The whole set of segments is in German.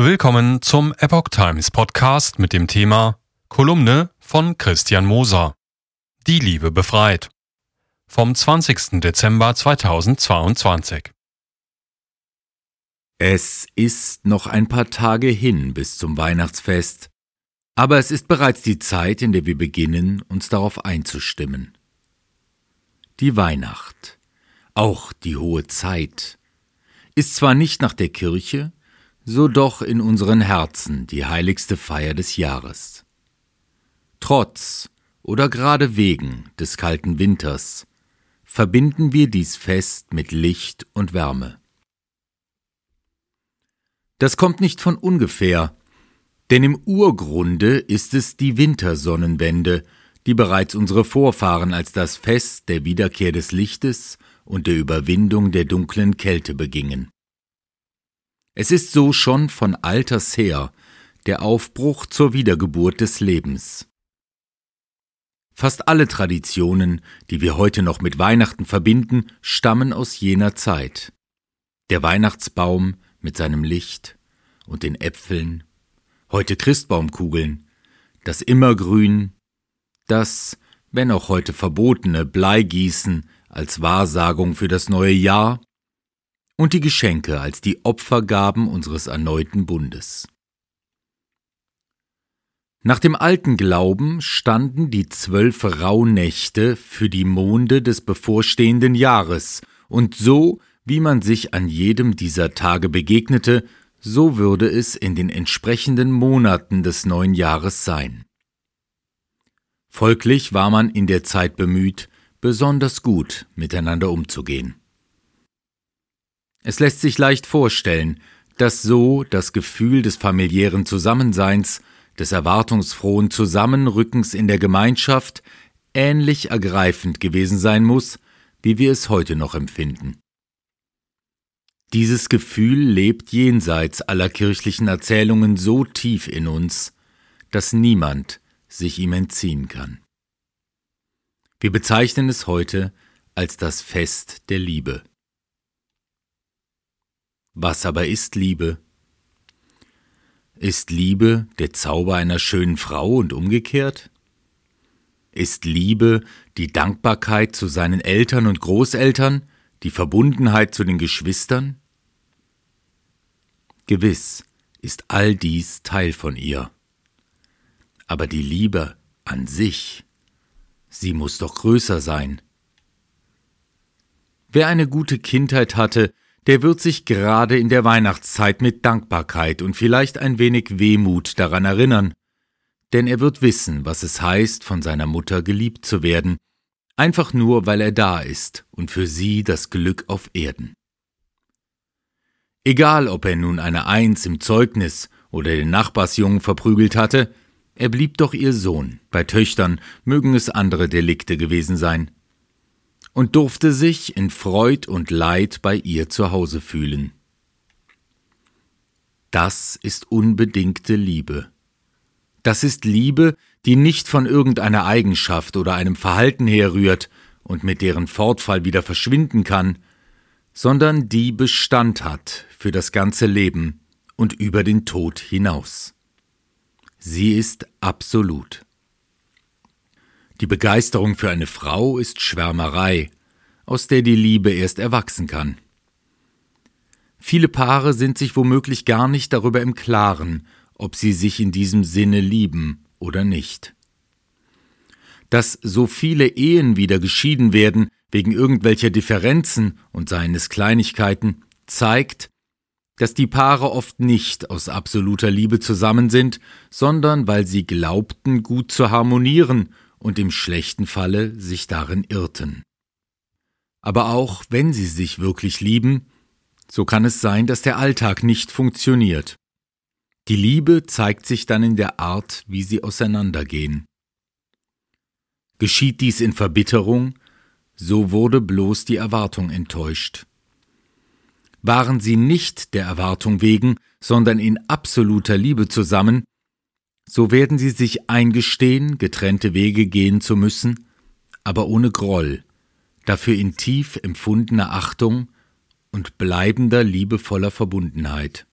Willkommen zum Epoch Times Podcast mit dem Thema Kolumne von Christian Moser. Die Liebe befreit. Vom 20. Dezember 2022. Es ist noch ein paar Tage hin bis zum Weihnachtsfest, aber es ist bereits die Zeit, in der wir beginnen, uns darauf einzustimmen. Die Weihnacht, auch die hohe Zeit, ist zwar nicht nach der Kirche, so doch in unseren Herzen die heiligste Feier des Jahres. Trotz oder gerade wegen des kalten Winters verbinden wir dies Fest mit Licht und Wärme. Das kommt nicht von ungefähr, denn im Urgrunde ist es die Wintersonnenwende, die bereits unsere Vorfahren als das Fest der Wiederkehr des Lichtes und der Überwindung der dunklen Kälte begingen. Es ist so schon von alters her der Aufbruch zur Wiedergeburt des Lebens. Fast alle Traditionen, die wir heute noch mit Weihnachten verbinden, stammen aus jener Zeit. Der Weihnachtsbaum mit seinem Licht und den Äpfeln, heute Christbaumkugeln, das Immergrün, das, wenn auch heute verbotene, Bleigießen als Wahrsagung für das neue Jahr und die Geschenke als die Opfergaben unseres erneuten Bundes. Nach dem alten Glauben standen die zwölf Rauhnächte für die Monde des bevorstehenden Jahres, und so, wie man sich an jedem dieser Tage begegnete, so würde es in den entsprechenden Monaten des neuen Jahres sein. Folglich war man in der Zeit bemüht, besonders gut miteinander umzugehen. Es lässt sich leicht vorstellen, dass so das Gefühl des familiären Zusammenseins des erwartungsfrohen Zusammenrückens in der Gemeinschaft ähnlich ergreifend gewesen sein muss, wie wir es heute noch empfinden. Dieses Gefühl lebt jenseits aller kirchlichen Erzählungen so tief in uns, dass niemand sich ihm entziehen kann. Wir bezeichnen es heute als das Fest der Liebe. Was aber ist Liebe? Ist Liebe der Zauber einer schönen Frau und umgekehrt? Ist Liebe die Dankbarkeit zu seinen Eltern und Großeltern, die Verbundenheit zu den Geschwistern? Gewiss ist all dies Teil von ihr. Aber die Liebe an sich, sie muss doch größer sein. Wer eine gute Kindheit hatte, der wird sich gerade in der Weihnachtszeit mit Dankbarkeit und vielleicht ein wenig Wehmut daran erinnern, denn er wird wissen, was es heißt, von seiner Mutter geliebt zu werden, einfach nur, weil er da ist und für sie das Glück auf Erden. Egal, ob er nun eine Eins im Zeugnis oder den Nachbarsjungen verprügelt hatte, er blieb doch ihr Sohn, bei Töchtern mögen es andere Delikte gewesen sein und durfte sich in Freud und Leid bei ihr zu Hause fühlen. Das ist unbedingte Liebe. Das ist Liebe, die nicht von irgendeiner Eigenschaft oder einem Verhalten herrührt und mit deren Fortfall wieder verschwinden kann, sondern die Bestand hat für das ganze Leben und über den Tod hinaus. Sie ist absolut. Die Begeisterung für eine Frau ist Schwärmerei, aus der die Liebe erst erwachsen kann. Viele Paare sind sich womöglich gar nicht darüber im Klaren, ob sie sich in diesem Sinne lieben oder nicht. Dass so viele Ehen wieder geschieden werden wegen irgendwelcher Differenzen und seien es Kleinigkeiten, zeigt, dass die Paare oft nicht aus absoluter Liebe zusammen sind, sondern weil sie glaubten, gut zu harmonieren und im schlechten Falle sich darin irrten. Aber auch wenn sie sich wirklich lieben, so kann es sein, dass der Alltag nicht funktioniert. Die Liebe zeigt sich dann in der Art, wie sie auseinandergehen. Geschieht dies in Verbitterung, so wurde bloß die Erwartung enttäuscht. Waren sie nicht der Erwartung wegen, sondern in absoluter Liebe zusammen, so werden sie sich eingestehen, getrennte Wege gehen zu müssen, aber ohne Groll, dafür in tief empfundener Achtung und bleibender liebevoller Verbundenheit.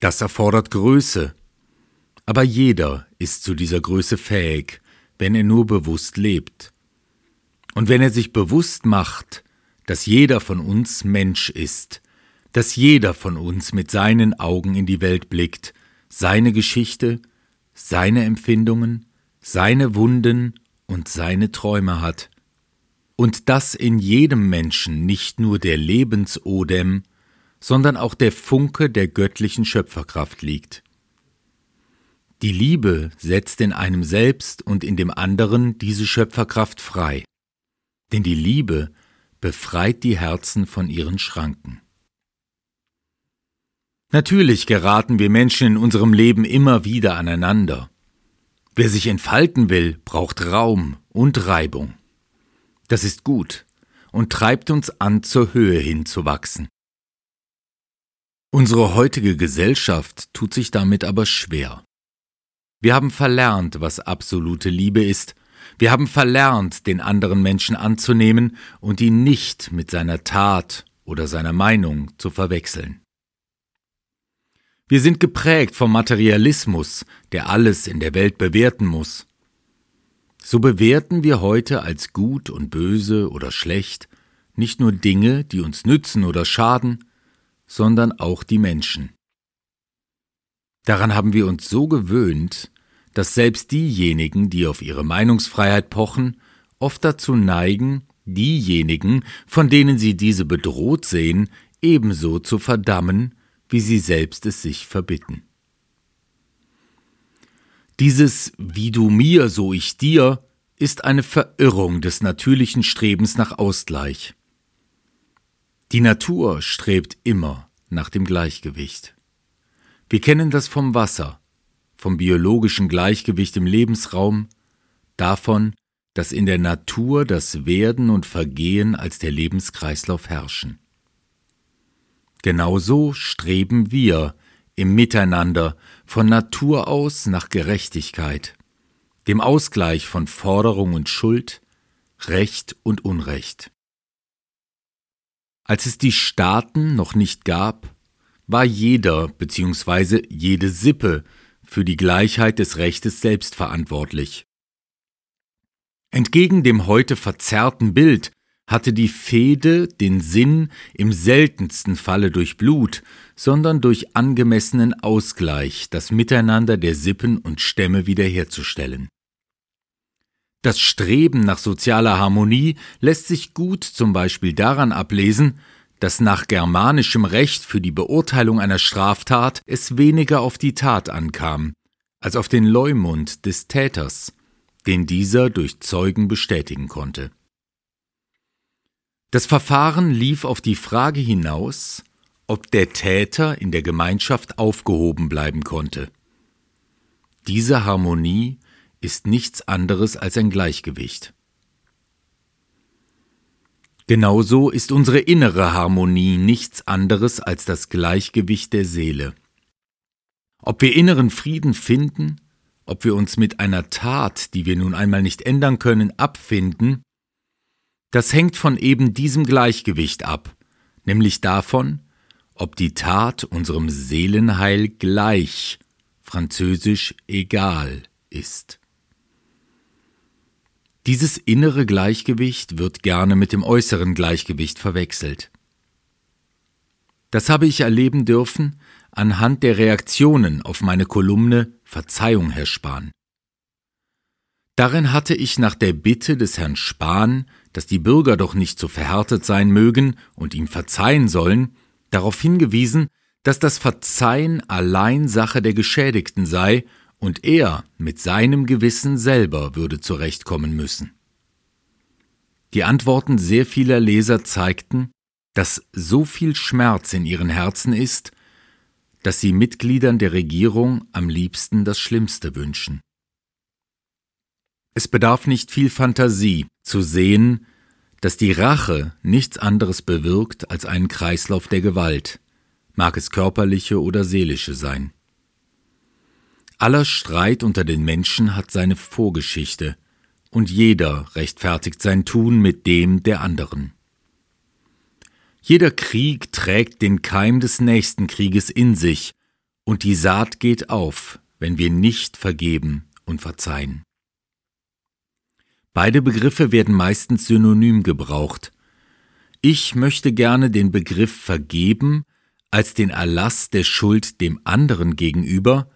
Das erfordert Größe. Aber jeder ist zu dieser Größe fähig, wenn er nur bewusst lebt. Und wenn er sich bewusst macht, dass jeder von uns Mensch ist, dass jeder von uns mit seinen Augen in die Welt blickt, seine Geschichte, seine Empfindungen, seine Wunden und seine Träume hat, und dass in jedem Menschen nicht nur der Lebensodem, sondern auch der Funke der göttlichen Schöpferkraft liegt. Die Liebe setzt in einem selbst und in dem anderen diese Schöpferkraft frei, denn die Liebe befreit die Herzen von ihren Schranken. Natürlich geraten wir Menschen in unserem Leben immer wieder aneinander. Wer sich entfalten will, braucht Raum und Reibung. Das ist gut und treibt uns an, zur Höhe hinzuwachsen. Unsere heutige Gesellschaft tut sich damit aber schwer. Wir haben verlernt, was absolute Liebe ist. Wir haben verlernt, den anderen Menschen anzunehmen und ihn nicht mit seiner Tat oder seiner Meinung zu verwechseln. Wir sind geprägt vom Materialismus, der alles in der Welt bewerten muss. So bewerten wir heute als gut und böse oder schlecht nicht nur Dinge, die uns nützen oder schaden, sondern auch die Menschen. Daran haben wir uns so gewöhnt, dass selbst diejenigen, die auf ihre Meinungsfreiheit pochen, oft dazu neigen, diejenigen, von denen sie diese bedroht sehen, ebenso zu verdammen, wie sie selbst es sich verbitten. Dieses Wie du mir, so ich dir ist eine Verirrung des natürlichen Strebens nach Ausgleich. Die Natur strebt immer nach dem Gleichgewicht. Wir kennen das vom Wasser, vom biologischen Gleichgewicht im Lebensraum, davon, dass in der Natur das Werden und Vergehen als der Lebenskreislauf herrschen. Genauso streben wir im Miteinander von Natur aus nach Gerechtigkeit, dem Ausgleich von Forderung und Schuld, Recht und Unrecht. Als es die Staaten noch nicht gab, war jeder bzw. jede Sippe für die Gleichheit des Rechtes selbst verantwortlich. Entgegen dem heute verzerrten Bild hatte die Fehde den Sinn im seltensten Falle durch Blut, sondern durch angemessenen Ausgleich das Miteinander der Sippen und Stämme wiederherzustellen. Das Streben nach sozialer Harmonie lässt sich gut zum Beispiel daran ablesen, dass nach germanischem Recht für die Beurteilung einer Straftat es weniger auf die Tat ankam, als auf den Leumund des Täters, den dieser durch Zeugen bestätigen konnte. Das Verfahren lief auf die Frage hinaus, ob der Täter in der Gemeinschaft aufgehoben bleiben konnte. Diese Harmonie ist nichts anderes als ein Gleichgewicht. Genauso ist unsere innere Harmonie nichts anderes als das Gleichgewicht der Seele. Ob wir inneren Frieden finden, ob wir uns mit einer Tat, die wir nun einmal nicht ändern können, abfinden, das hängt von eben diesem Gleichgewicht ab, nämlich davon, ob die Tat unserem Seelenheil gleich, französisch egal, ist. Dieses innere Gleichgewicht wird gerne mit dem äußeren Gleichgewicht verwechselt. Das habe ich erleben dürfen anhand der Reaktionen auf meine Kolumne Verzeihung, Herr Spahn. Darin hatte ich nach der Bitte des Herrn Spahn, dass die Bürger doch nicht so verhärtet sein mögen und ihm verzeihen sollen, darauf hingewiesen, dass das Verzeihen allein Sache der Geschädigten sei und er mit seinem Gewissen selber würde zurechtkommen müssen. Die Antworten sehr vieler Leser zeigten, dass so viel Schmerz in ihren Herzen ist, dass sie Mitgliedern der Regierung am liebsten das Schlimmste wünschen. Es bedarf nicht viel Fantasie zu sehen, dass die Rache nichts anderes bewirkt als einen Kreislauf der Gewalt, mag es körperliche oder seelische sein. Aller Streit unter den Menschen hat seine Vorgeschichte, und jeder rechtfertigt sein Tun mit dem der anderen. Jeder Krieg trägt den Keim des nächsten Krieges in sich, und die Saat geht auf, wenn wir nicht vergeben und verzeihen. Beide Begriffe werden meistens synonym gebraucht. Ich möchte gerne den Begriff vergeben als den Erlass der Schuld dem anderen gegenüber,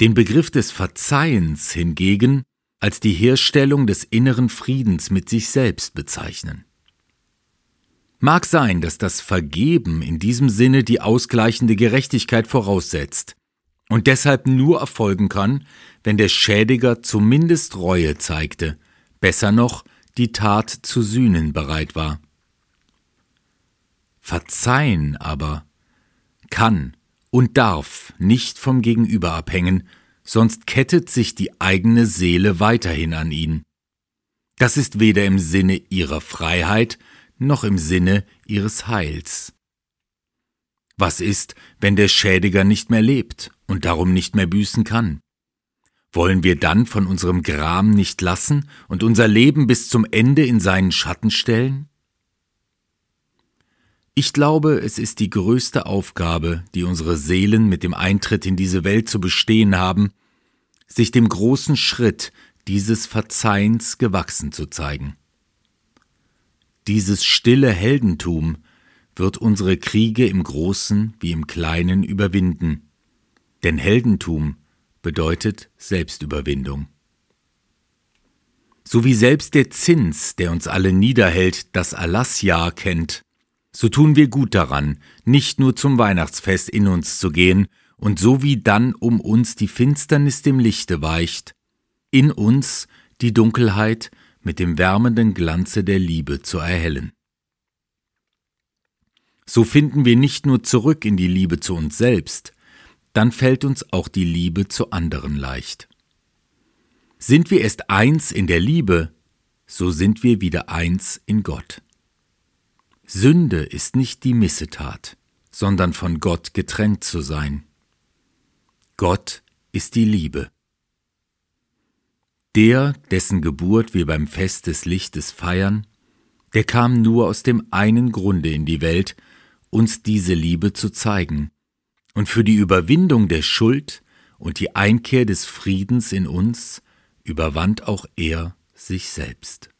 den Begriff des Verzeihens hingegen als die Herstellung des inneren Friedens mit sich selbst bezeichnen. Mag sein, dass das Vergeben in diesem Sinne die ausgleichende Gerechtigkeit voraussetzt und deshalb nur erfolgen kann, wenn der Schädiger zumindest Reue zeigte, besser noch die Tat zu sühnen bereit war. Verzeihen aber kann und darf nicht vom Gegenüber abhängen, sonst kettet sich die eigene Seele weiterhin an ihn. Das ist weder im Sinne ihrer Freiheit noch im Sinne ihres Heils. Was ist, wenn der Schädiger nicht mehr lebt und darum nicht mehr büßen kann? Wollen wir dann von unserem Gram nicht lassen und unser Leben bis zum Ende in seinen Schatten stellen? Ich glaube, es ist die größte Aufgabe, die unsere Seelen mit dem Eintritt in diese Welt zu bestehen haben, sich dem großen Schritt dieses Verzeihens gewachsen zu zeigen. Dieses stille Heldentum wird unsere Kriege im Großen wie im Kleinen überwinden. Denn Heldentum bedeutet Selbstüberwindung. So wie selbst der Zins, der uns alle niederhält, das Erlassjahr kennt, so tun wir gut daran, nicht nur zum Weihnachtsfest in uns zu gehen, und so wie dann um uns die Finsternis dem Lichte weicht, in uns die Dunkelheit mit dem wärmenden Glanze der Liebe zu erhellen. So finden wir nicht nur zurück in die Liebe zu uns selbst, dann fällt uns auch die Liebe zu anderen leicht. Sind wir erst eins in der Liebe, so sind wir wieder eins in Gott. Sünde ist nicht die Missetat, sondern von Gott getrennt zu sein. Gott ist die Liebe. Der, dessen Geburt wir beim Fest des Lichtes feiern, der kam nur aus dem einen Grunde in die Welt, uns diese Liebe zu zeigen und für die Überwindung der Schuld und die Einkehr des Friedens in uns überwand auch er sich selbst.